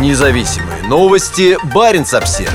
Независимые новости. Барин обсерва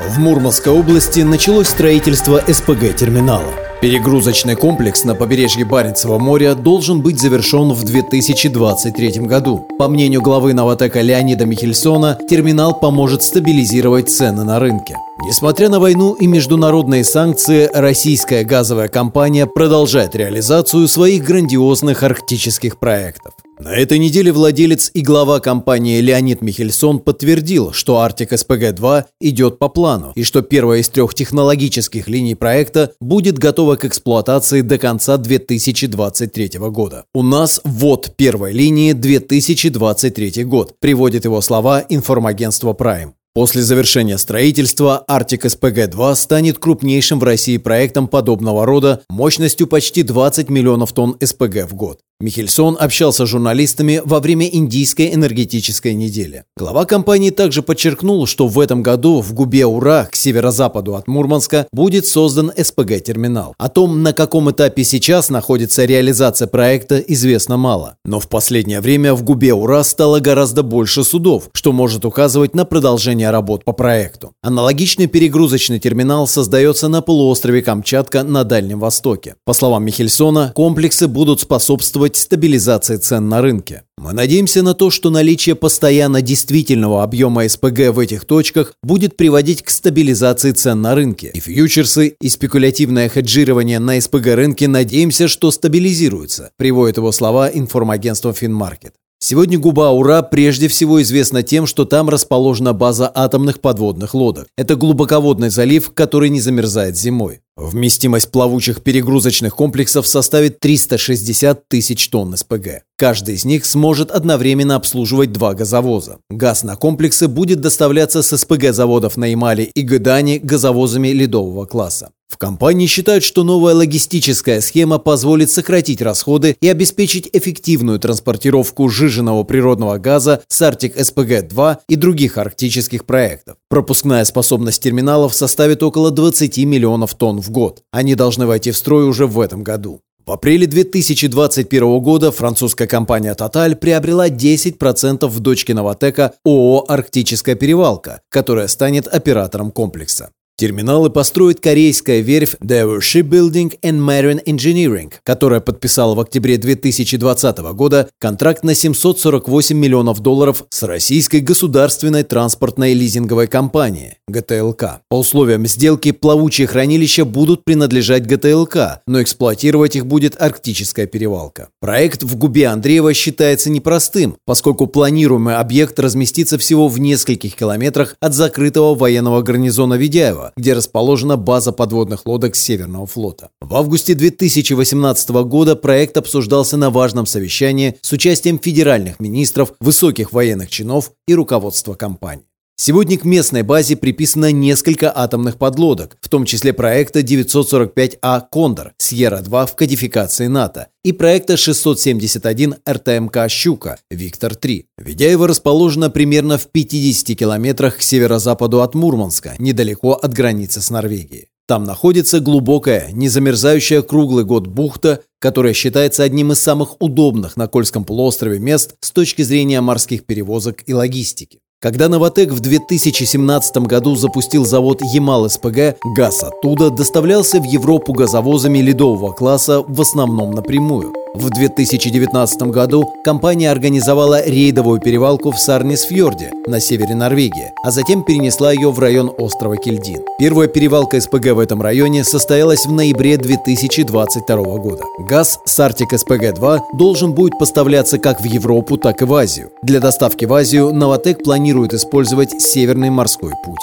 В Мурманской области началось строительство СПГ-терминала. Перегрузочный комплекс на побережье Баренцева моря должен быть завершен в 2023 году. По мнению главы Новотека Леонида Михельсона, терминал поможет стабилизировать цены на рынке. Несмотря на войну и международные санкции, российская газовая компания продолжает реализацию своих грандиозных арктических проектов. На этой неделе владелец и глава компании Леонид Михельсон подтвердил, что Arctic SPG-2 идет по плану и что первая из трех технологических линий проекта будет готова к эксплуатации до конца 2023 года. У нас вот первой линии 2023 год, приводит его слова информагентство Prime. После завершения строительства Arctic SPG-2 станет крупнейшим в России проектом подобного рода мощностью почти 20 миллионов тонн СПГ в год. Михельсон общался с журналистами во время Индийской энергетической недели. Глава компании также подчеркнул, что в этом году в Губе-Ура, к северо-западу от Мурманска, будет создан СПГ-терминал. О том, на каком этапе сейчас находится реализация проекта, известно мало. Но в последнее время в Губе-Ура стало гораздо больше судов, что может указывать на продолжение работ по проекту. Аналогичный перегрузочный терминал создается на полуострове Камчатка на Дальнем Востоке. По словам Михельсона, комплексы будут способствовать стабилизации цен на рынке. Мы надеемся на то, что наличие постоянно действительного объема СПГ в этих точках будет приводить к стабилизации цен на рынке. И фьючерсы, и спекулятивное хеджирование на СПГ рынке надеемся, что стабилизируются, приводит его слова информагентство Финмаркет. Сегодня губа Ура прежде всего известна тем, что там расположена база атомных подводных лодок. Это глубоководный залив, который не замерзает зимой. Вместимость плавучих перегрузочных комплексов составит 360 тысяч тонн СПГ. Каждый из них сможет одновременно обслуживать два газовоза. Газ на комплексы будет доставляться с СПГ-заводов на Ямале и Гыдане газовозами ледового класса. В компании считают, что новая логистическая схема позволит сократить расходы и обеспечить эффективную транспортировку жиженного природного газа с Arctic SPG-2 и других арктических проектов. Пропускная способность терминалов составит около 20 миллионов тонн в год. Они должны войти в строй уже в этом году. В апреле 2021 года французская компания Total приобрела 10% в дочке Новотека ООО «Арктическая перевалка», которая станет оператором комплекса. Терминалы построит корейская верфь Daewoo Shipbuilding and Marine Engineering, которая подписала в октябре 2020 года контракт на 748 миллионов долларов с российской государственной транспортной лизинговой компанией ГТЛК. По условиям сделки плавучие хранилища будут принадлежать ГТЛК, но эксплуатировать их будет Арктическая перевалка. Проект в Губе Андреева считается непростым, поскольку планируемый объект разместится всего в нескольких километрах от закрытого военного гарнизона Ведяева, где расположена база подводных лодок Северного флота. В августе 2018 года проект обсуждался на важном совещании с участием федеральных министров, высоких военных чинов и руководства компании. Сегодня к местной базе приписано несколько атомных подлодок, в том числе проекта 945А «Кондор» Сьерра-2 в кодификации НАТО и проекта 671 РТМК «Щука» Виктор-3. Ведяево расположено примерно в 50 километрах к северо-западу от Мурманска, недалеко от границы с Норвегией. Там находится глубокая, незамерзающая круглый год бухта, которая считается одним из самых удобных на Кольском полуострове мест с точки зрения морских перевозок и логистики. Когда «Новотек» в 2017 году запустил завод «Ямал-СПГ», газ оттуда доставлялся в Европу газовозами ледового класса в основном напрямую. В 2019 году компания организовала рейдовую перевалку в Сарнисфьорде на севере Норвегии, а затем перенесла ее в район острова Кельдин. Первая перевалка СПГ в этом районе состоялась в ноябре 2022 года. Газ с Arctic SPG-2 должен будет поставляться как в Европу, так и в Азию. Для доставки в Азию Новотек планирует использовать Северный морской путь.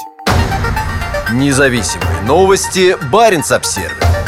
Независимые новости. Барин обсервис